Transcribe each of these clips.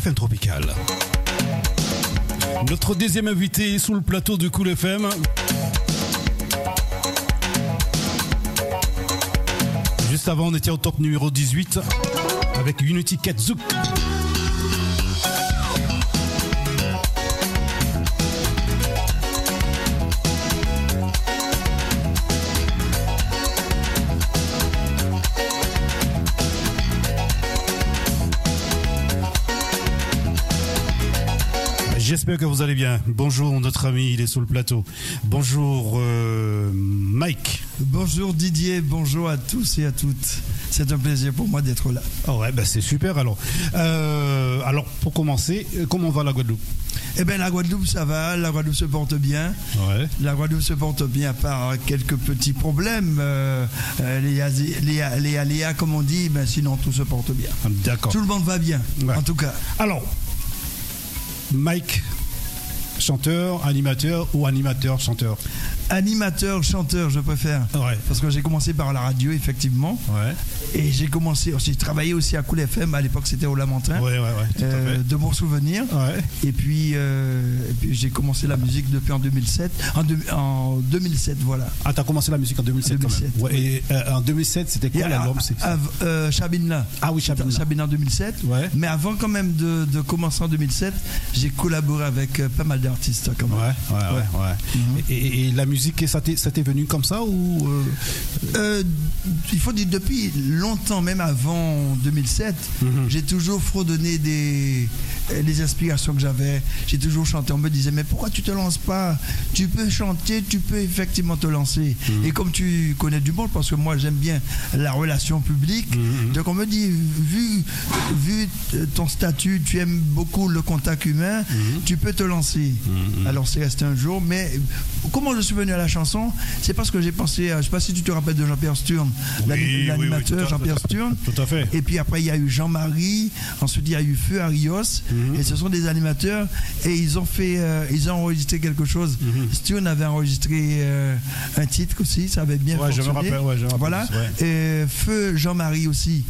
FM Tropical. Notre deuxième invité sous le plateau de Cool FM. Juste avant, on était au top numéro 18 avec Unity Katzouk. J'espère que vous allez bien. Bonjour notre ami, il est sous le plateau. Bonjour euh, Mike. Bonjour Didier, bonjour à tous et à toutes. C'est un plaisir pour moi d'être là. Oh ouais, bah c'est super alors. Euh, alors pour commencer, comment va la Guadeloupe? Eh bien la Guadeloupe ça va, la Guadeloupe se porte bien. Ouais. La Guadeloupe se porte bien par quelques petits problèmes. Euh, les, les, les aléas comme on dit, ben sinon tout se porte bien. D'accord. Tout le monde va bien, Ouais. en tout cas. Alors, Mike, chanteur, animateur ou animateur, chanteur? Animateur, chanteur, je préfère. Ouais. Parce que j'ai commencé par la radio, effectivement. Ouais. Et j'ai commencé, j'ai travaillé aussi à Cool FM, à l'époque c'était au Lamentin. Ouais, Euh, de bons souvenirs. Ouais. Et puis, euh, et puis j'ai commencé la musique depuis en 2007. En, deux- en 2007, voilà. Ah, t'as commencé la musique en 2007, quand 2007, même. Ouais, et euh, en 2007, c'était quoi l'album Chabinla. Ah oui, Chabinla. Chabinla en 2007. Ouais. Mais avant quand même de, de commencer en 2007, j'ai collaboré avec pas mal d'artistes quand même. Ouais, ouais, ouais. Mhm. Et, et- et la musique, ça t'est ça t'est venu comme ça ou euh, Euh, il faut dire depuis longtemps, même avant 2007, Mhm. j'ai toujours fredonné des les inspirations que j'avais. J'ai toujours chanté. On me disait mais pourquoi tu te lances pas? Tu peux chanter, tu peux effectivement te lancer. Mhm. Et comme tu connais du monde, parce que moi j'aime bien la relation publique, Mhm. donc on me dit vu vu ton statut, tu aimes beaucoup le contact humain, Mhm. tu peux te lancer. Alors c'est resté un jour, mais comment je suis venu à la chanson? C'est parce que j'ai pensé, à, je sais pas si tu te rappelles de Jean-Pierre Sturm, oui, oui, l'animateur Jean-Pierre Sturm. Tout à fait. Et puis après il y a eu Jean-Marie, ensuite il y a eu Feu Arios, Mhm. et ce sont des animateurs et ils ont fait, euh, ils ont enregistré quelque chose. Mhm. Sturm avait enregistré euh, un titre aussi, ça avait bien Ouais, je me fonctionné. rappelle, ouais, je me rappelle, Voilà. ouais. Et Feu Jean-Marie aussi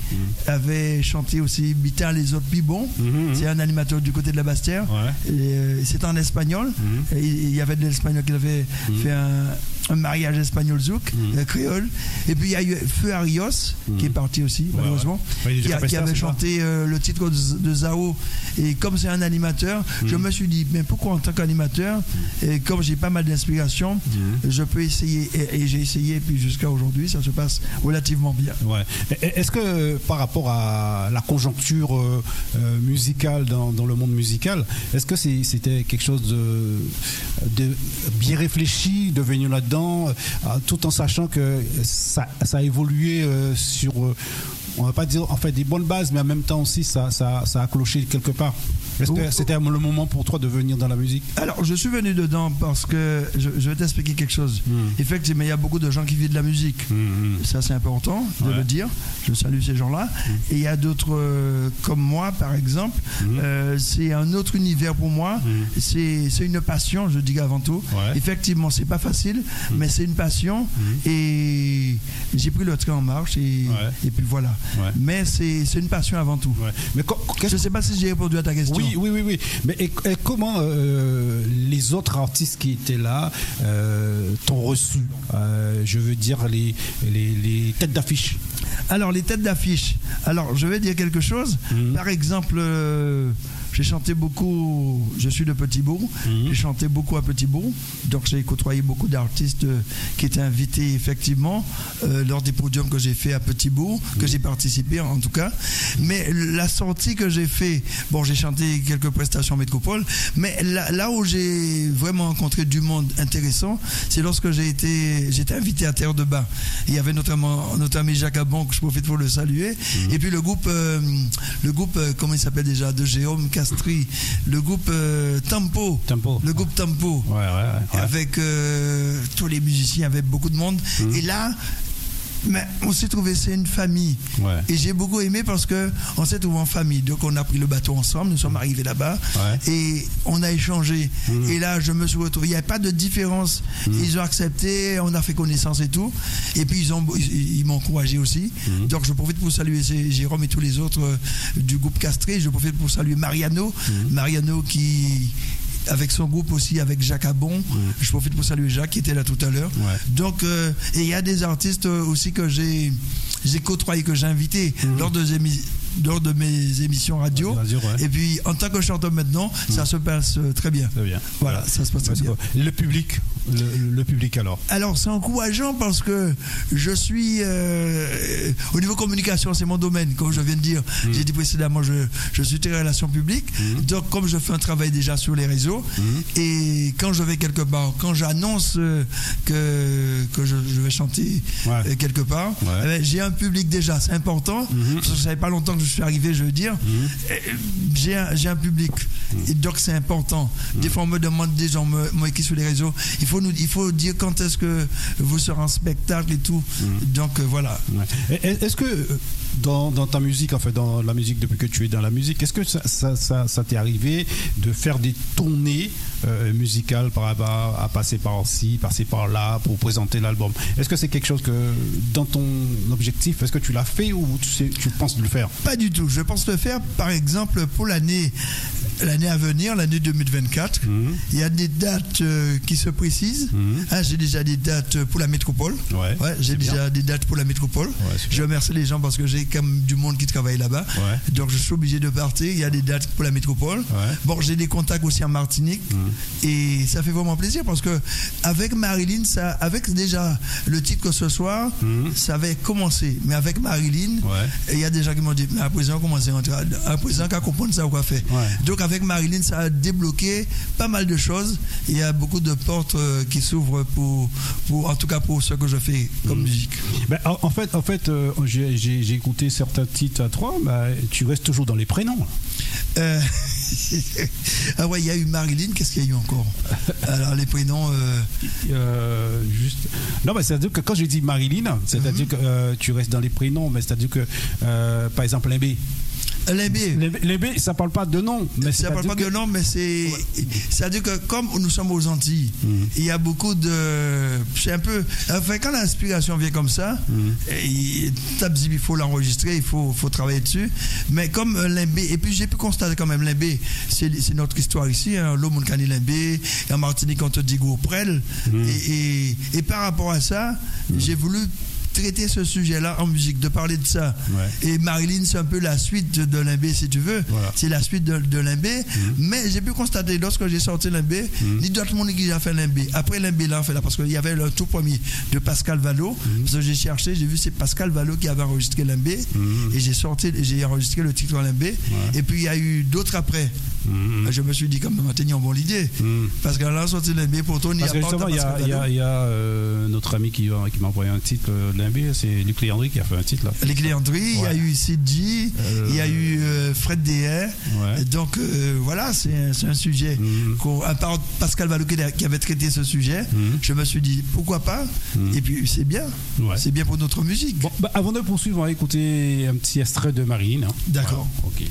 avait chanté aussi Bitin les autres Pibon. Mhm. C'est un animateur du côté de la Bastière. Ouais. Euh, C'était en espagnol. Mhm. Et il y avait de l'espagnol qui avait Mhm. fait un, un mariage espagnol zouk, Mhm. euh, créole. Et puis il y a eu Feu Arios, qui est parti aussi, malheureusement, Ouais, est qui, a- qui avait chanté euh, le titre de, Zao. Et comme c'est un animateur, je Mhm. me suis dit, mais pourquoi en tant qu'animateur, et comme j'ai pas mal d'inspiration, je peux essayer. Et, et j'ai essayé, et puis jusqu'à aujourd'hui, ça se passe relativement bien. Ouais. Est-ce que par rapport à la conjoncture euh, musicale dans, dans le monde musical, est-ce que c'était quelque chose de, de bien réfléchi de venir là-dedans, euh, tout en sachant que ça, a évolué euh, sur, euh, on va pas dire en fait des bonnes bases, mais en même temps aussi ça, ça, ça a cloché quelque part. Que c'était le moment pour toi de venir dans la musique? Alors, je suis venu dedans parce que je, je vais t'expliquer quelque chose. Mhm. Effectivement, il y a beaucoup de gens qui vivent de la musique. Ça, c'est important de Ouais. le dire. Je salue ces gens-là. Et il y a d'autres, euh, comme moi, par exemple. Euh, c'est un autre univers pour moi. C'est c'est une passion, je dis avant tout. Ouais. Effectivement, c'est pas facile, mais c'est une passion. Et j'ai pris le train en marche. Et, Ouais. et puis voilà. Ouais. Mais c'est c'est une passion avant tout. Ouais. Mais Je sais pas si j'ai répondu à ta question. Oui, oui, oui, oui. Mais et, et comment euh, les autres artistes qui étaient là euh, t'ont reçu Euh, Je veux dire les, les, les têtes d'affiche? Alors, les têtes d'affiche. Alors, je vais dire quelque chose. Mhm. Par exemple, j'ai chanté beaucoup. Je suis de Petit-Bourg. Mhm. J'ai chanté beaucoup à Petit-Bourg. Donc, j'ai côtoyé beaucoup d'artistes euh, qui étaient invités, effectivement, euh, lors des podiums que j'ai fait à Petit-Bourg, que j'ai participé en tout cas. Mais la sortie que j'ai fait, bon, j'ai chanté quelques prestations métropole, mais là, là où j'ai vraiment rencontré du monde intéressant, c'est lorsque j'ai été, j'étais invité à Terre de Bas. Il y avait notamment notre ami Jacques Abon, que je profite pour le saluer, et puis le groupe, euh, le groupe, comment il s'appelle déjà, de Jérôme Le groupe euh, Tempo. Tempo. Le groupe Tempo. Ouais, ouais, ouais. Avec euh, tous les musiciens, avec beaucoup de monde. Mhm. Et là, Mais on s'est trouvé, c'est une famille. Ouais. Et j'ai beaucoup aimé parce que on s'est trouvé en famille. Donc on a pris le bateau ensemble, nous sommes arrivés là-bas Ouais. et on a échangé. Et là, je me suis retrouvé. Il n'y avait pas de différence. Ils ont accepté, on a fait connaissance et tout. Et puis ils ont, ils, ils m'ont encouragé aussi. Donc je profite pour saluer Jérôme et tous les autres euh, du groupe Castré. Je profite pour saluer Mariano, Mariano qui avec son groupe aussi, avec Jacques Abon. Je profite pour saluer Jacques qui était là tout à l'heure. Ouais. Donc, euh, et il y a des artistes euh, aussi que j'ai j'ai côtoyé, que j'ai invités lors, de, lors de mes émissions radio. Radio, ouais. Et puis, en tant que chanteur maintenant, ça se passe euh, très bien. Très bien. Voilà, ça se passe très bien. Le public, le, le public alors. Alors, c'est encourageant parce que je suis. euh, au niveau communication, c'est mon domaine, comme je viens de dire. J'ai dit précédemment, je, je suis très relations publiques. Donc, comme je fais un travail déjà sur les réseaux, et quand je vais quelque part, quand j'annonce euh, que, que je, je vais chanter Ouais. quelque part, Ouais. eh ben, j'ai un public déjà, c'est important. Parce que ça fait pas longtemps que je suis arrivé, je veux dire. Euh, J'ai un, public. Et donc, c'est important. Des fois, on me demande des gens, qui sur les réseaux, il faut, nous, il faut dire quand est-ce que vous serez en spectacle et tout. Donc, euh, voilà. Ouais. Est-ce que euh, dans, dans ta musique, en fait, dans la musique, depuis que tu es dans la musique, est-ce que ça, ça, ça- ça t'est arrivé de faire des tournées euh, musicales par rapport à passer par ci, passer par là pour présenter l'album Est-ce que c'est quelque chose que, dans ton objectif, est-ce que tu l'as fait ou tu, sais, tu penses le faire? Pas du tout. Je pense le faire, par exemple, pour l'année l'année à venir, l'année 2024. Mhm. Il y a des dates euh, qui se précisent. Mhm. Hein, j'ai déjà des dates pour la métropole. Ouais, j'ai c'est bien. déjà des dates pour la métropole. Ouais, je remercie les gens parce que j'ai même du monde qui travaille là-bas. Donc je suis obligé de partir. Il y a des dates pour la métropole. Mhm. Bon, j'ai des contacts aussi en Martinique. Et ça fait vraiment plaisir parce que avec Marilyn, ça, avec déjà le titre que ce soir, Mhm. ça avait commencé. Mais avec Marilyn, il y a des gens qui m'ont dit, mais à présent, on commence à rentrer. À présent, qu'à comprendre ça, ou quoi faire. Donc, avec Marilyn, ça a débloqué pas mal de choses. Il y a beaucoup de portes euh, qui s'ouvrent pour, pour, en tout cas, pour ce que je fais comme musique. Ben, en, fait, en fait euh, j'ai écouté certains titres à toi, ben, tu restes toujours dans les prénoms. Euh, ah ouais, il y a eu Marilyn, qu'est-ce qu'il y a eu encore? Alors, les prénoms. euh, juste... Non, mais c'est-à-dire que quand je dis Marilyn, c'est-à-dire Mhm. que tu restes dans les prénoms, mais c'est-à-dire que, par exemple, Limbé. Limbé. Limbé, ça parle pas de nom. Mais ça parle pas de nom, mais c'est. C'est-à-dire que comme nous sommes aux Antilles, Mhm. il y a beaucoup de. C'est un peu. Enfin, quand l'inspiration vient comme ça, et il, faut l'enregistrer, il faut, faut travailler dessus. Mais comme euh, Limbé, et puis j'ai pu constater quand même, Limbé, c'est notre histoire ici, hein, et en Martinique on te dit Gourprel. Et, et, et par rapport à ça, j'ai voulu traiter ce sujet-là en musique, de parler de ça. Ouais. Et Marilyn, c'est un peu la suite de, de Limbé, si tu veux. Voilà. C'est la suite de, de Limbé. Mais j'ai pu constater, lorsque j'ai sorti Limbé, ni d'autres monde qui a fait Limbé. Après Limbé, là, on fait là, parce qu'il y avait le tout premier de Pascal Valo. Parce que j'ai cherché, j'ai vu c'est Pascal Valo qui avait enregistré Limbé. Et j'ai sorti, j'ai enregistré le titre Limbé. Et puis il y a eu d'autres après. Mhm. Je me suis dit, quand même, atteignons bon l'idée. Mhm. Parce que là, sorti Limbé, pourtant, il n'y a Parce que justement, il y a, y a- Valo. il y a, euh, notre ami qui, qui m'a envoyé un titre, euh, C'est Luc Léandry qui a fait un titre là. Les Cléandry, il y a eu Sidji, Euh, il y a eu euh, Fred. Ouais. Donc euh, voilà, c'est un, sujet. À part Pascal Valo qui avait traité ce sujet, Mhm. je me suis dit pourquoi pas. Mhm. Et puis c'est bien. Ouais. C'est bien pour notre musique. Bon, bah, avant de poursuivre, on va écouter un petit extrait de Marine. hein. D'accord. Voilà, ok.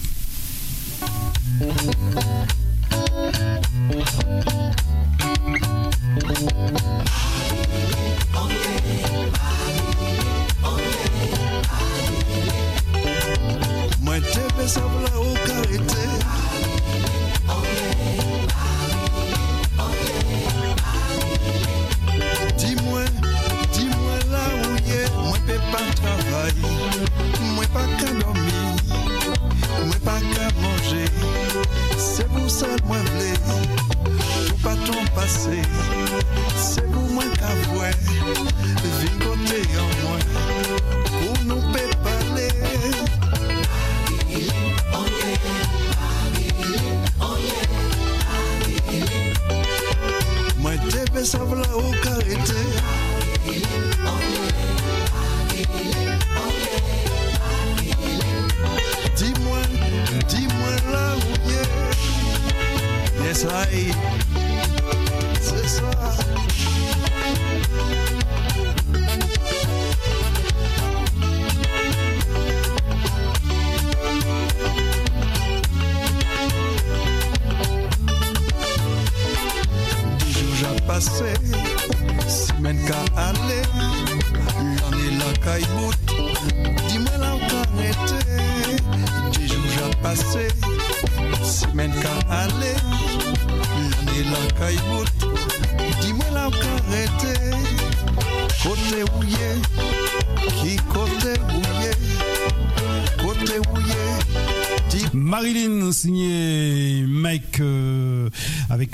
Te besav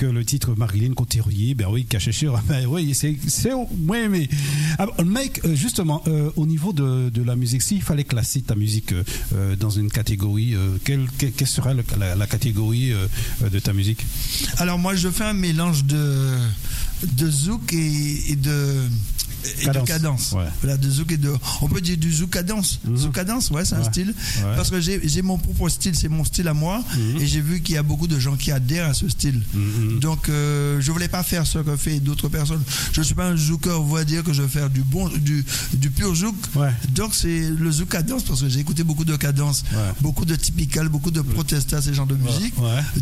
euh, le titre Marilyn Cotérier. Ben oui, cachechir. Ben oui, c'est c'est ouais, mais ah, Mike euh, justement euh, au niveau de, de la musique, s'il fallait classer ta musique dans une catégorie, quelle, quelle, le- la, catégorie de ta musique? Alors moi je fais un mélange de, de zouk et de et Cadence. de cadence. Ouais. Voilà, de zouk et de. On peut dire du zouk cadence. Mhm. Zouk cadence, ouais, c'est un style. Ouais. Parce que j'ai j'ai mon propre style, c'est mon style à moi. Mhm. Et j'ai vu qu'il y a beaucoup de gens qui adhèrent à ce style. Mhm. Donc euh, je voulais pas faire ce que fait d'autres personnes. Je suis pas un zouker, on va dire que je veux faire du bon, du, du pur zouk. Donc c'est le zouk cadence parce que j'ai écouté beaucoup de cadence, beaucoup de typical, beaucoup de protesta, ces genres de musique.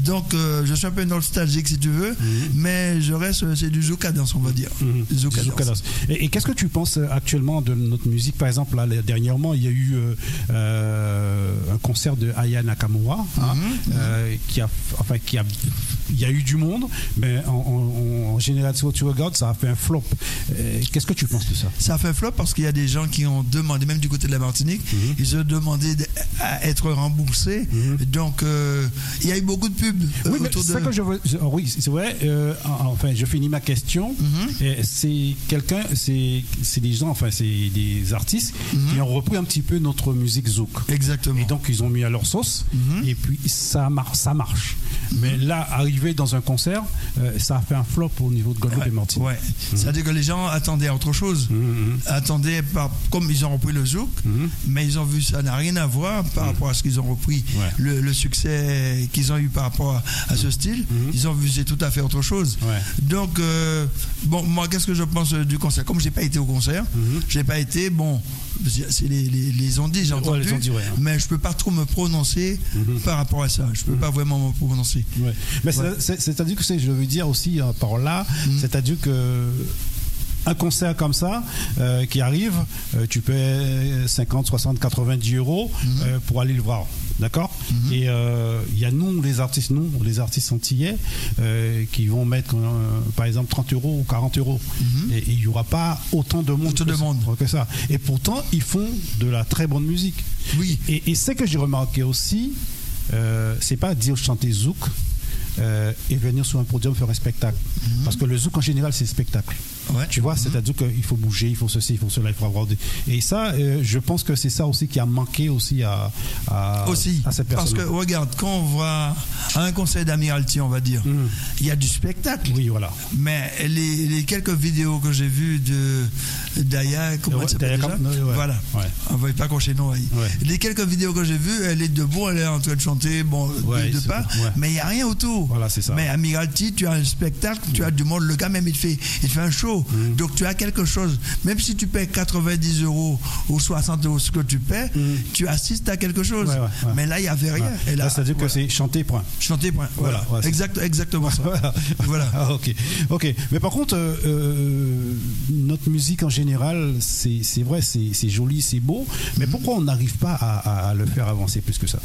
Donc euh, je suis un peu nostalgique si tu veux, mais je reste, c'est du zouk cadence, on va dire. Mhm. Zouk cadence. zouk cadence. Et, et qu'est-ce que tu penses euh, actuellement de notre musique? Par exemple, là, dernièrement, il y a eu euh, euh, un concert de Aya Nakamura, hein, Mhm, euh, qui a, enfin, qui a, il y a eu du monde, mais en, en- en général, si tu regardes, ça a fait un flop. Euh, Qu'est-ce que tu penses de ça? Ça a fait flop parce qu'il y a des gens qui ont demandé, même du côté de la Martinique, Mhm. ils ont demandé de- à être remboursés. Mhm. Donc il y a eu beaucoup de pubs Oui, mais autour de. que je veux. je- oui, c'est vrai. en- enfin, je finis ma question. C'est quelqu'un, c'est c'est des gens, enfin, c'est des artistes qui ont repris un petit peu notre musique zouk. Exactement. Et donc ils ont mis à leur sauce Mhm. et puis ça marche, ça marche. Mais là, arrivé dans un concert, euh, ça a fait un flop au niveau de Guadeloupe Ouais, et Martinique. ouais. C'est-à-dire que les gens attendaient à autre chose. Mhm, mhm. Attendaient, par, comme ils ont repris le zouk, Mhm. mais ils ont vu ça n'a rien à voir par rapport à ce qu'ils ont repris, Ouais. le, le succès qu'ils ont eu par rapport à, à ce style. Mhm. Ils ont vu c'est tout à fait autre chose. Ouais. Donc, euh, bon, moi, qu'est-ce que je pense du concert? Comme j'ai pas été au concert, Mhm. j'ai pas été, bon, c'est les, les, les j'ai entendu, ouais, hein. mais je peux pas trop me prononcer Mhm. par rapport à ça. Je peux pas vraiment me prononcer. Ouais. Mais c'est-à-dire que c'est, je veux dire aussi euh, par là, Mhm. c'est-à-dire que un concert comme ça euh, qui arrive, euh, tu payes 50, 60, 90 euros Mhm. euh, pour aller le voir. D'accord Et euh, il y a nous, les artistes, nous, les artistes antillais, euh, qui vont mettre, euh, par exemple, 30 euros ou 40 euros. Et et il n'y aura pas autant de monde, que de ça- que ça. Et pourtant, ils font de la très bonne musique. Oui. Et, et ce que j'ai remarqué aussi, euh, c'est pas dire chanter zouk euh, et venir sur un podium faire un spectacle. Parce que le zouk en général, c'est spectacle. Ouais. Tu vois, c'est-à-dire qu'il faut bouger, il faut ceci, il faut cela, il faut avoir des. Et ça, euh, je pense que c'est ça aussi qui a manqué aussi à, à, Aussi. à cette Parce personne. que, regarde, quand on va à un conseil d'Amiralty, on va dire, Mhm. il y a du spectacle. Oui, voilà. Mais les, les quelques vidéos que j'ai vues de Daya, comment elle s'appelle déjà ouais. Voilà. Ouais. On va pas cocher non. Les quelques vidéos que j'ai vues, elle est debout, elle est en train de chanter, bon, de- pas, mais il n'y a rien autour. Voilà, c'est ça. Mais Amiralty, tu as un spectacle, tu as du monde, le gars même il fait, il fait un show. Mm. Donc tu as quelque chose. Même si tu paies 90 euros ou 60 euros ce que tu paies, tu assistes à quelque chose. Mm. Ouais, ouais, ouais. Mais là, il n'y avait rien. Et là, c'est-à-dire voilà. que c'est chanter, point. Chanter, point. Voilà. Exact, exactement ça. Voilà. Voilà. Ah, ok. Ok. Mais par contre, euh, euh, notre musique en général, c'est vrai, c'est c'est joli, c'est beau. Mais pourquoi on n'arrive pas à, à- à le faire avancer plus que ça?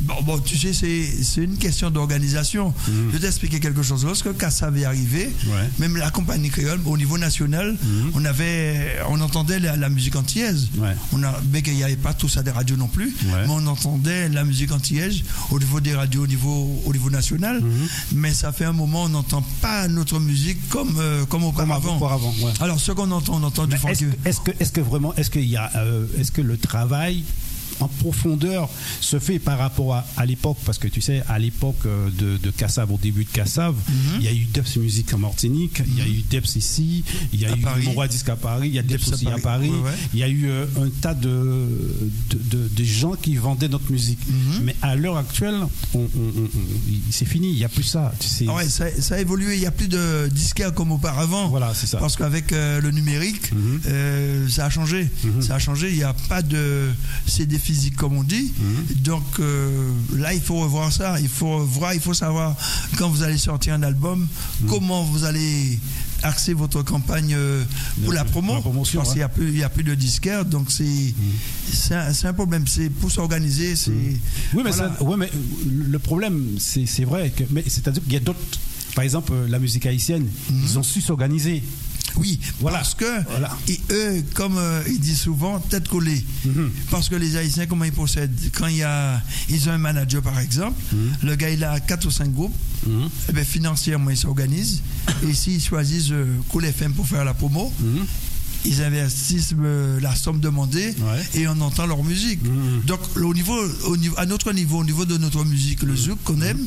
Bon, bon, tu sais, c'est une question d'organisation. Je vais t'expliquer quelque chose. Lorsque Kassav est arrivé, Mhm. Ouais. même la compagnie créole, au niveau national, on avait, on entendait la, la musique antillaise. Ouais. On a, mais qu'il n'y avait pas tout ça des radios non plus, Ouais. mais on entendait la musique antillaise au niveau des radios, au niveau, au niveau national. Mhm. Mais ça fait un moment, on n'entend pas notre musique comme, euh, comme auparavant. ouais. Alors, ce qu'on entend, on entend du Mais Est-ce funky. est-ce que, vraiment, est-ce qu'il y a, euh, est-ce que le travail en profondeur se fait par rapport à, à l'époque parce que tu sais à l'époque euh, de, de Cassav au début de Cassav Mhm. il y a eu Deps Music en Martinique il y a eu Deps ici il y a À eu Paris. Mora Disc à Paris il y a à aussi à Paris, Paris ouais, ouais. il y a eu euh, un tas de de, de- de gens qui vendaient notre musique Mhm. mais à l'heure actuelle on- on- on- on- c'est fini il n'y a plus ça. Ah ouais, ça, ça a évolué. Il n'y a plus de disquaires comme auparavant. voilà c'est ça Parce qu'avec euh, le numérique, Mhm. euh, ça a changé. Mhm. Ça a changé. Il n'y a pas de CD physique comme on dit. Mhm. Donc euh, là, il faut revoir ça. Il faut voir, il faut savoir quand vous allez sortir un album, Mhm. comment vous allez axer votre campagne euh, pour la promo. la promotion, parce qu'il n'y a, plus- il y a plus de disquaires, donc c'est c'est un, problème. C'est pour s'organiser, c'est. Oui, mais, Voilà. ça- ouais, mais le problème, c'est c'est vrai, que, mais c'est-à-dire qu'il y a d'autres. Par exemple, euh, la musique haïtienne, ils ont su s'organiser. Oui, Voilà. parce que Voilà. eux, comme euh, ils disent souvent, tête collée. Mhm. Parce que les Haïtiens, comment ils procèdent? Quand il y a, ils ont un manager, par exemple, le gars, il a quatre ou cinq groupes, Mhm. eh ben, financièrement, ils s'organisent. et s'ils choisissent euh, Cool FM pour faire la promo, Mhm. Ils investissent euh, la somme demandée Ouais. et on entend leur musique. Mhm. Donc, au niveau, au niveau, à notre niveau, au niveau de notre musique, le zouk qu'on aime,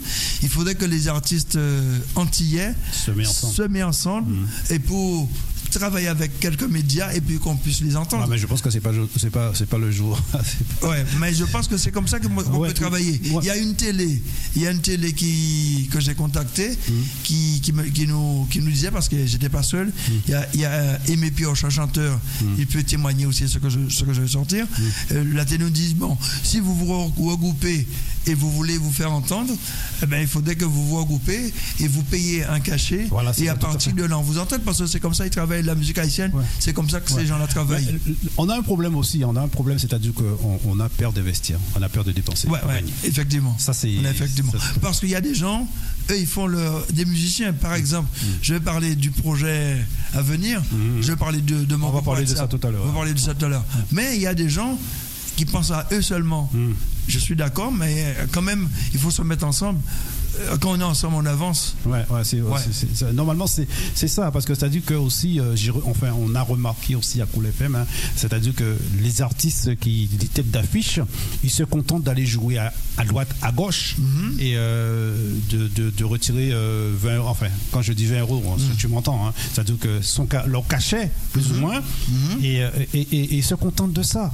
il faudrait que les artistes euh, antillais Se met ensemble. se mettent ensemble et pour travailler avec quelques médias et puis qu'on puisse les entendre. Ah, mais je pense que c'est pas c'est pas c'est pas le jour. Pas- Ouais, mais je pense que c'est comme ça qu'on Ouais, peut travailler. ouais. Il y a une télé, il y a une télé qui, que j'ai contactée Mm. qui, qui, me- qui nous, qui nous disait, parce que j'étais pas seul, Mm. il y a, il y a euh, Aimé Pioche, un chanteur, il peut témoigner aussi ce que je, ce que je vais sortir. Mm. Euh, la télé nous dit, bon, si vous vous re- regroupez et vous voulez vous faire entendre, eh ben, il faudrait que vous vous regroupez et vous payez un cachet Voilà, et à partir de là, on vous entend parce que c'est comme ça qu'ils travaillent la musique haïtienne, Ouais. c'est comme ça que Ouais. ces gens-là travaillent. On a un problème aussi, on a un problème, c'est-à-dire qu'on on a peur d'investir, on a peur de dépenser. Ouais, ouais, effectivement. Ça, c'est- effectivement. ça, c'est- Parce qu'il y a des gens, eux, ils font le, des musiciens. Par Mm. exemple, je vais parler du projet à venir. Je vais parler de, de mon On va groupe parler de ça tout à l'heure, On va parler de ça tout à l'heure. Mais il y a des gens qui pensent à eux seulement. Mm. Je suis d'accord, mais euh, quand même, il faut se mettre ensemble. Euh, Quand on est ensemble, on avance. Ouais, ouais, c'est, Ouais. c'est- normalement c'est, c'est ça parce que c'est-à-dire que aussi, euh, enfin, on a remarqué aussi à Cool FM, hein, c'est-à-dire que les artistes qui des têtes d'affiche, ils se contentent d'aller jouer à, à droite, à gauche Mhm. et euh, de, de, de retirer euh, 20 euros. Enfin, quand je dis 20 euros, hein, Mhm. tu m'entends, hein, c'est-à-dire que son leur cachet plus ou moins, Mhm. et, euh, et, et- et ils se contentent de ça.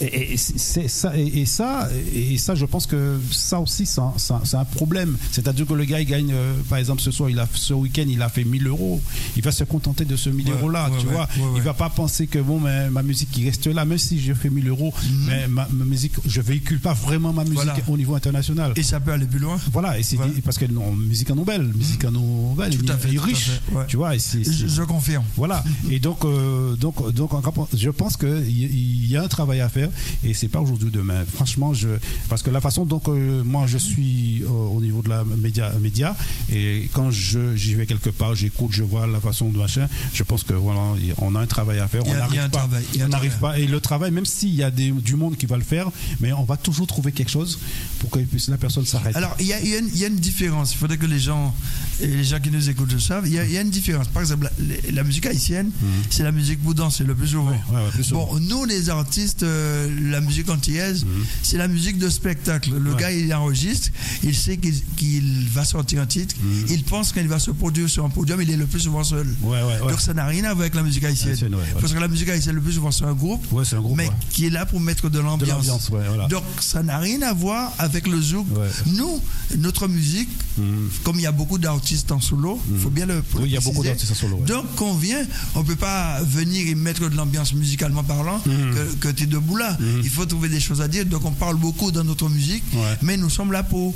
Et, et c'est ça, et, et ça, et ça, je pense que ça aussi, c'est un, problème. C'est-à-dire que le gars, il gagne, euh, par exemple, ce soir, il a, ce week-end, il a fait 1000 euros. Il va se contenter de ce 1000 Ouais, euros-là, ouais, tu ouais, vois. Il va pas penser que bon, mais ma musique, il reste là, même si je fais 1000 euros, mais ma, ma musique, je véhicule pas vraiment ma musique Mhm. Voilà. au niveau international. Et ça peut aller plus loin. voilà, et c'est Voilà. parce que non, musique en Nobel, musique en Nobel, Tout il, à fait, il est à riche, fait, tu vois. Et Je, confirme. voilà. Et donc, euh, donc, donc, je pense qu'il y, y a un travail à faire et c'est pas aujourd'hui ou demain. Franchement, je, parce que la façon dont euh, moi je suis euh, au niveau de la média, média et quand je j'y vais quelque part, j'écoute, je vois la façon de machin, je pense que voilà, on a un travail à faire. A- on n'arrive pas, travail, on n'arrive pas. Et le travail, même s'il y a des, du monde qui va le faire, mais on va toujours trouver quelque chose pour que la personne s'arrête. Alors, il y, y y a une différence. Il faudrait que les gens, et les gens qui nous écoutent le savent. Il y a, il y a une différence. Par exemple, la, la musique haïtienne, c'est la musique pour danser le plus souvent. Ouais, ouais, plus souvent. Bon, nous, les artistes, euh, la musique antillaise, c'est la musique de spectacle. Le Mhm. Ouais. gars, il enregistre, il sait qu'il va sortir un titre, Mhm. il pense qu'il va se produire sur un podium, il est le plus souvent seul. Ouais, ouais, ouais. Donc, ça n'a rien à voir avec la musique haïtienne. Parce que la musique haïtienne, le plus souvent, c'est un groupe, un mais qui est là pour mettre de l'ambiance. voilà. Donc ça n'a rien à voir avec le zouk. Nous, notre musique, Mhm. comme il y a beaucoup d'artistes en solo, il faut bien le Oui, il y a beaucoup préciser. d'artistes en solo. Donc quand on vient, on peut pas venir et mettre de l'ambiance musicalement parlant Mhm. que, tu es debout là. Il faut trouver des choses à dire. Donc on parle beaucoup dans notre musique, Ouais. mais nous sommes là pour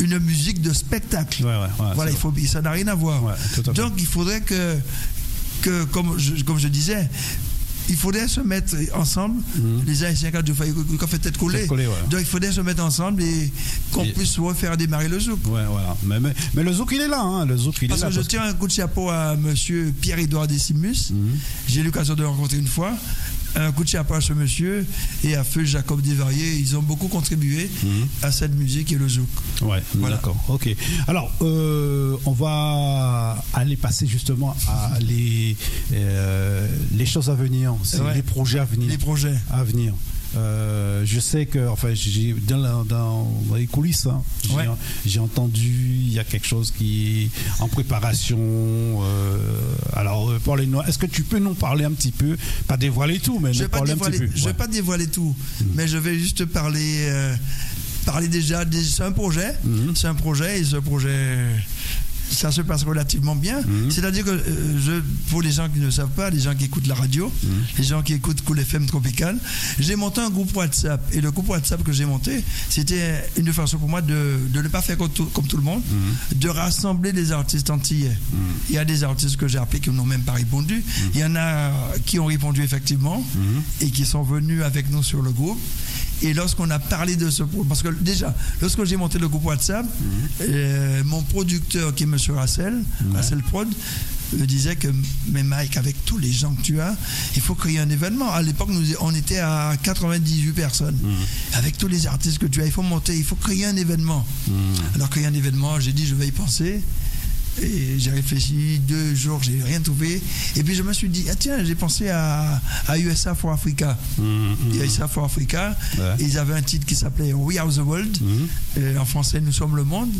une musique de spectacle. Ouais, ouais, ouais, voilà, il faut, ça n'a rien à voir. À. Donc il faudrait que, que comme, je, comme je disais, il faudrait se mettre ensemble, les Haïtiens qui ont fait tête collée. Mhm. Tête collée, ouais. Donc il faudrait se mettre ensemble et qu'on Et- puisse refaire démarrer le zouk. Ouais, voilà. Mais, mais, mais le zouk, il est là. Hein. Le zouk, il Parce est là. que je tiens un coup de chapeau à monsieur Pierre-Édouard Décimus. Mhm. J'ai eu l'occasion de le rencontrer une fois. Un coup de chapeau à ce monsieur et à Feu Jacob Desvarieux. Ils ont beaucoup contribué Mhm. à cette musique et le zouk. Ouais, Voilà. d'accord. Ok. Alors, euh, on va aller passer justement à les, euh, les choses à venir, Ouais. les projets à venir. Les projets. À venir. Euh, je sais que, enfin, j'ai dans, dans les coulisses, hein, j'ai Ouais. j'ai entendu il y a quelque chose qui est en préparation. euh, alors, euh, parlez-nous. Est-ce que tu peux nous parler un petit peu, pas dévoiler tout, mais Je vais pas parler un petit dévoiler, peu. je vais Ouais. pas dévoiler tout, Mhm. mais je vais juste parler, euh, parler déjà. C'est un projet, Mhm. c'est un projet et ce projet, ça se passe relativement bien. C'est-à-dire que euh, je, pour les gens qui ne savent pas, les gens qui écoutent la radio, les gens qui écoutent Cool FM Tropical, j'ai monté un groupe WhatsApp. Et le groupe WhatsApp que j'ai monté, c'était une façon pour moi de, de ne pas faire comme tout, comme tout le monde, de rassembler des artistes antillais. Il y a des artistes que j'ai appelés qui n'ont même pas répondu. Il y en a qui ont répondu effectivement et qui sont venus avec nous sur le groupe. Et lorsqu'on a parlé de ce parce que déjà, lorsque j'ai monté le groupe WhatsApp, euh, mon producteur qui est M. Rassel, Rassel Prod, me disait que, mais Mike, avec tous les gens que tu as, il faut créer un événement. À l'époque, nous, on était à 98 personnes. Avec tous les artistes que tu as, il faut monter, il faut créer un événement. Alors, créer un événement, j'ai dit, je vais y penser. Et j'ai réfléchi deux jours, j'ai rien trouvé. Et puis je me suis dit, ah tiens, j'ai pensé à, à USA for Africa. USA for Africa, Ouais. ils avaient un titre qui s'appelait We Are the World. Et en français, Nous sommes le monde.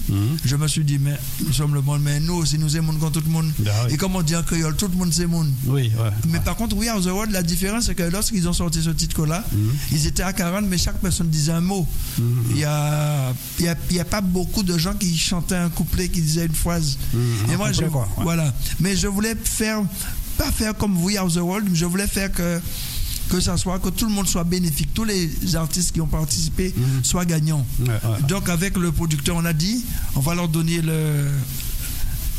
Je me suis dit, mais nous sommes le monde, mais nous aussi, nous aimons comme tout le monde. Ah oui. Et comme on dit en créole, tout le monde c'est monde. Oui, ouais. Mais par contre, We Are the World, la différence, c'est que lorsqu'ils ont sorti ce titre-là, ils étaient à 40, mais chaque personne disait un mot. Il n'y a, y a, y a pas beaucoup de gens qui chantaient un couplet, qui disaient une phrase. Et un moi, je, couplet, quoi, ouais. voilà. Mais je voulais faire, pas faire comme We Are the World, mais je voulais faire que que ça soit, que tout le monde soit bénéfique, tous les artistes qui ont participé soient gagnants. Ouais, ouais. Donc avec le producteur, on a dit, on va leur donner le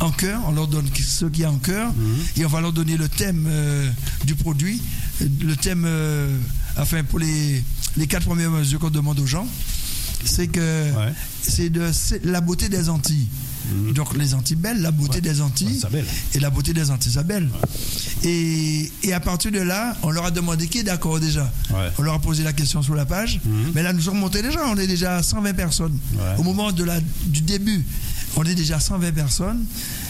en cœur, on leur donne ce qu'il y a en cœur, et on va leur donner le thème euh, du produit, le thème, euh, enfin pour les, les quatre premières mesures qu'on demande aux gens, c'est que Ouais. c'est de c'est la beauté des Antilles. Donc les Antilles belles, la beauté des Antilles Ouais, et la beauté des Antilles Isabelle. Et, et à partir de là, on leur a demandé qui est d'accord déjà. On leur a posé la question sur la page. Mais là, nous sommes montés déjà. On est déjà à 120 personnes. Au moment de la, du début, on est déjà à 120 personnes.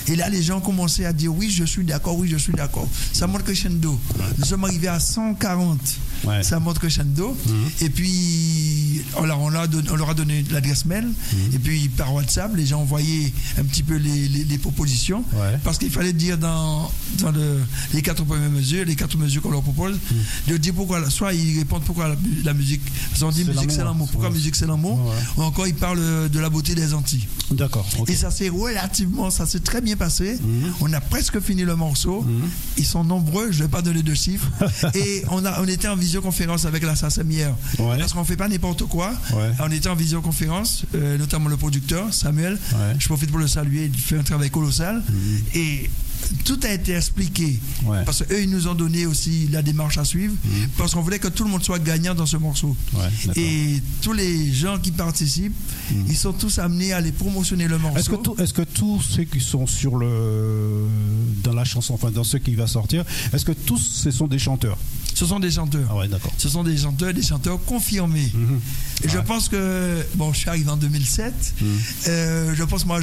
Et là, les gens commençaient à dire oui, je suis d'accord, oui, je suis d'accord. Ça monte crescendo. Nous sommes arrivés à 140. Ouais. Ça monte crescendo. Et puis, on leur, a donné, on leur a donné l'adresse mail. Et puis, par WhatsApp, les gens envoyaient un petit peu les, les- les propositions. Ouais. Parce qu'il fallait dire dans, dans le- les quatre premières mesures, les quatre mesures qu'on leur propose, de dire pourquoi, soit ils répondent pourquoi la, la musique, parce qu'on dit musique c'est l'amour. pourquoi Ouais. musique c'est l'amour, ou encore ils parlent de la beauté des Antilles. D'accord. Et ça s'est relativement, ça s'est très bien passé. On a presque fini le morceau. Ils sont nombreux, je ne vais pas donner de chiffres. et on, a, on était en visioconférence avec la hier. Ouais. Parce qu'on ne fait pas n'importe quoi. Ouais. On était en visioconférence, euh, notamment le producteur, Samuel. Ouais. Je profite pour le saluer, il fait un travail colossal. Et tout a été expliqué. Ouais. Parce qu'eux, ils nous ont donné aussi la démarche à suivre. Parce qu'on voulait que tout le monde soit gagnant dans ce morceau. Ouais, et tous les gens qui participent, ils sont tous amenés à aller promotionner le morceau. Est-ce que, tout- est-ce que tous ceux qui sont sur le dans la chanson, enfin dans ceux qui va sortir, est-ce que tous ce sont des chanteurs? Ce sont des chanteurs. Ah ouais, d'accord. Ce sont des chanteurs, des chanteurs confirmés. Et je Ouais. pense que, bon, je suis arrivé en 2007. euh, je pense, moi,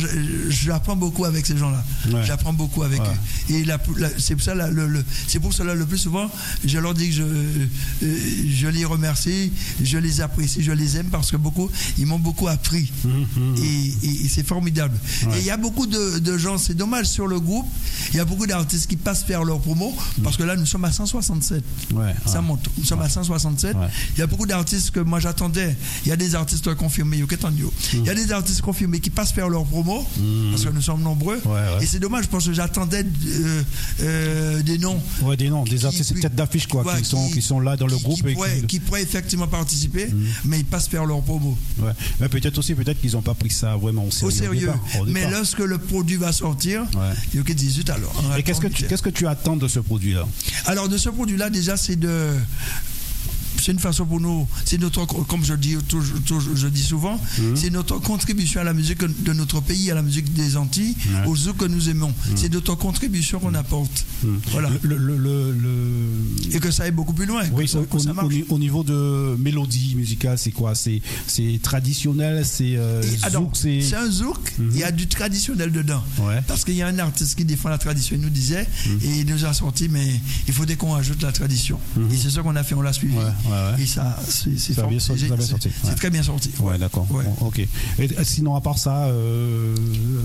j'apprends beaucoup avec ces gens-là. Ouais. J'apprends beaucoup avec Ouais. Et la- la- c'est pour ça, la- le, pour cela le plus souvent, je leur dis que je, euh, je les remercie, je les apprécie, je les aime parce que beaucoup, ils m'ont beaucoup appris. Et, et- et c'est formidable. Ouais. Et il y a beaucoup de, de gens, c'est dommage sur le groupe, il y a beaucoup d'artistes qui passent faire leur promo parce que là, nous sommes à 167. Ouais. Ça ah. monte. Nous sommes à 167. Ouais. Il y a beaucoup d'artistes que moi j'attendais. Il y a des artistes confirmés. Il y a des artistes confirmés qui passent faire leur promo parce que nous sommes nombreux. Ouais, ouais. Et c'est dommage parce que j'attendais euh, euh, des noms. Ouais, des noms, des artistes qui- tête d'affiche quoi, ouais, qui sont qui sont là dans le qui- groupe qui et pourraient, qui, pourraient effectivement participer, mais ils passent faire leur promo ouais. Mais peut-être aussi peut-être qu'ils n'ont pas pris ça vraiment au sérieux. au sérieux. départ, au mais lorsque le produit va sortir, il y a que 18 alors. Et qu'est-ce que tu qu'est-ce que tu attends de ce produit là Alors de ce produit-là, déjà, c'est de c'est une façon pour nous, c'est notre, comme je dis, toujours- toujours- je dis souvent, Mhm. c'est notre contribution à la musique de notre pays, à la musique des Antilles. Mhm. aux zouk que nous aimons. C'est notre contribution qu'on apporte. Voilà. Le, le, le, Et que ça aille beaucoup plus loin, Oui, ça, au, ça au- marche. au niveau de mélodie musicale, c'est quoi? C'est c'est traditionnel, c'est euh, zouk, c'est c'est un zouk, il y a du traditionnel dedans. Ouais. Parce qu'il y a un artiste qui défend la tradition, il nous disait, et il nous a sorti, mais il faudrait qu'on ajoute la tradition. Et c'est ce qu'on a fait, on l'a suivi. Mhm. Ouais, Et ça, c'est c'est bien fort- sorti, c'est- ça a bien sorti, c'est ouais. très bien sorti. Ouais, d'accord. Ouais. Bon, ok. Et, sinon, à part ça, euh,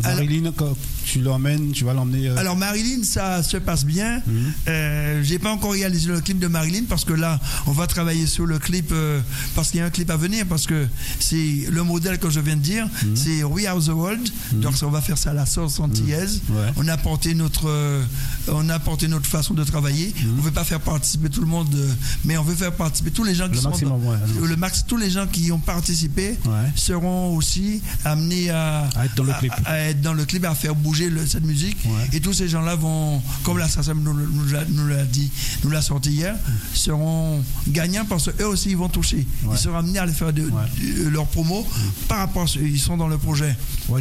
Alors- Marilyn, quand tu l'emmènes, tu vas l'emmener. euh, Alors Marilyn, ça se passe bien. Mhm. Euh, J'ai pas encore réalisé le clip de Marilyn parce que là, on va travailler sur le clip euh, parce qu'il y a un clip à venir parce que c'est le modèle que je viens de dire, Mhm. c'est We Are the World. Donc on va faire ça à la sauce antillaise. Mhm. Ouais. On a apporté notre, euh, on a apporté notre façon de travailler. On veut pas faire participer tout le monde, euh, mais on veut faire participer tous les gens qui Le sont maximum, dans- ouais. le max, tous les gens qui ont participé Ouais. seront aussi amenés à, À être dans le clip. à- à être dans le clip, à faire bouger le- cette musique. Ouais. Et tous ces gens-là vont, comme la SACEM nous, nous l'a- dit, nous l'a sorti hier, seront gagnants parce qu'eux aussi ils vont toucher. Ils seront amenés à faire de, de- leur promo par rapport à ce ils sont dans le projet. On,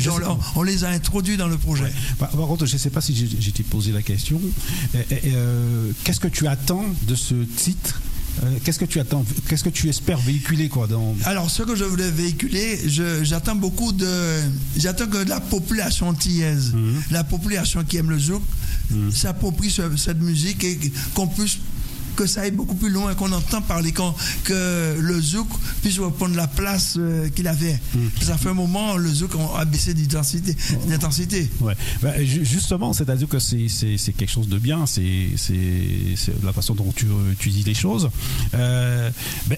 on les a introduits dans le projet. Par, par contre, je ne sais pas si j'ai t'ai posé la question. Euh, euh, Qu'est-ce que tu attends de ce titre Qu'est-ce que tu attends Qu'est-ce que tu espères véhiculer quoi dans Alors, ce que je voulais véhiculer, j'attends beaucoup de. J'attends que la population antillaise, Mhm. la population qui aime le zouk, s'approprie ce- cette musique et qu'on puisse que ça aille beaucoup plus loin, qu'on entend parler, qu'on- que le zouk puisse reprendre la place euh, qu'il avait. Ça fait un moment, le zouk a baissé d'intensité. d'intensité. Ouais. Bah, ju- justement, c'est-à-dire que c'est c'est- c'est quelque chose de bien, c'est c'est- c'est la façon dont tu, euh, tu dis les choses. Euh,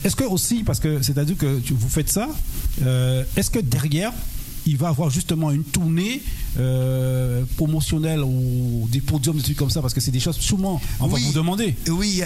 est-ce que aussi, parce que c'est-à-dire que tu- vous faites ça, euh, est-ce que derrière, il va avoir justement une tournée euh, promotionnelle ou des podiums, des trucs comme ça, parce que c'est des choses souvent on va vous demander. Oui,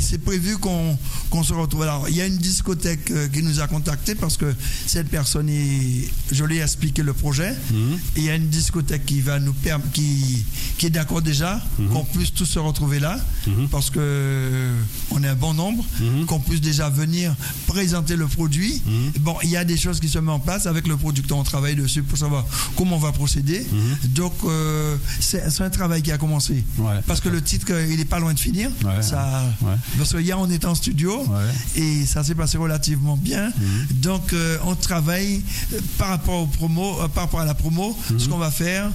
c'est prévu qu'on se retrouve. Alors, il y a une discothèque euh, qui nous a contactés parce que cette personne, est, je lui ai expliqué le projet. Mhm. Et il y a une discothèque qui va nous perm- qui, qui est d'accord déjà qu'on puisse tous se retrouver là Mhm. parce que euh, on est un bon nombre, Mhm. qu'on puisse déjà venir présenter le produit. Mhm. Bon, il y a des choses qui se mettent en place avec le producteur. On travaille dessus pour savoir comment on va procéder. Donc, euh, c'est un travail qui a commencé. Ouais. Parce que le titre, euh, il n'est pas loin de finir. Ouais. Ça, Ouais. Parce que hier, on était en studio et ça s'est passé relativement bien. Mhm. Donc, euh, on travaille par rapport au promo, euh, par rapport à la promo, Mhm. ce qu'on va faire,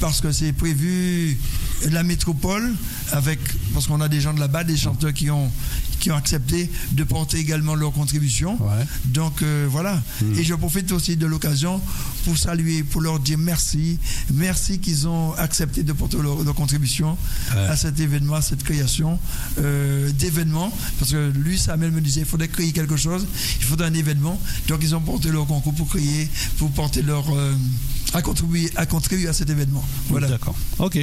parce que c'est prévu la métropole avec, parce qu'on a des gens de là-bas, des chanteurs qui ont qui ont accepté de porter également leur contribution. Ouais. Donc euh, voilà. Et je profite aussi de l'occasion pour saluer, pour leur dire merci. Merci qu'ils ont accepté de porter leur, leur contribution Ouais. à cet événement, à cette création euh, d'événements. Parce que lui, Samuel me disait, il faudrait créer quelque chose, il faudrait un événement. Donc ils ont porté leur concours pour créer, pour porter leur... euh, à, contribuer, à contribuer à cet événement. Voilà. D'accord. Ok.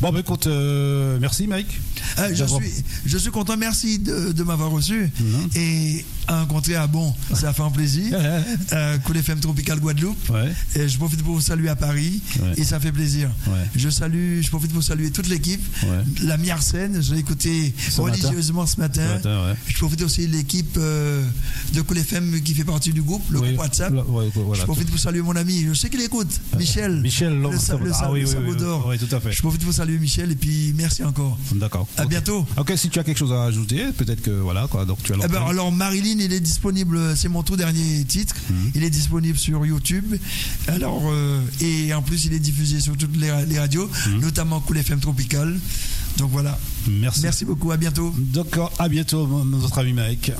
Bon, ben écoute, euh, merci Mike. Euh, je, suis, je suis content, merci de, de m'avoir reçu. Mhm. Et à rencontrer à Bon, ça fait un plaisir. euh, Cool FM Tropical Guadeloupe. Ouais. Et je profite pour vous saluer à Paris Ouais. et ça fait plaisir. Ouais. Je salue, je profite pour saluer toute l'équipe. La Miarsen, je l'ai écouté Ce religieusement ce matin. Ce matin. Je profite aussi de l'équipe euh, de Cool FM qui fait partie du groupe, le Oui, groupe WhatsApp. ouais, voilà, je profite pour saluer mon ami, je sais qu'il écoute, Michel. Michel, l'homme le, sa- le, ah oui, le oui, oui, tout à fait. Je profite pour saluer Michel et puis merci encore. D'accord. À Ok. bientôt. Ok, si tu as quelque chose à ajouter, peut-être que voilà quoi. Donc tu as Eh ben, alors Marilyn, il est disponible, c'est mon tout dernier titre. Mhm. Il est disponible sur YouTube. Alors euh, et en plus il est diffusé sur toutes les, ra- les radios, notamment Cool FM Tropical. Donc voilà. Merci. Merci beaucoup. À bientôt. D'accord. À bientôt, notre ami Mike.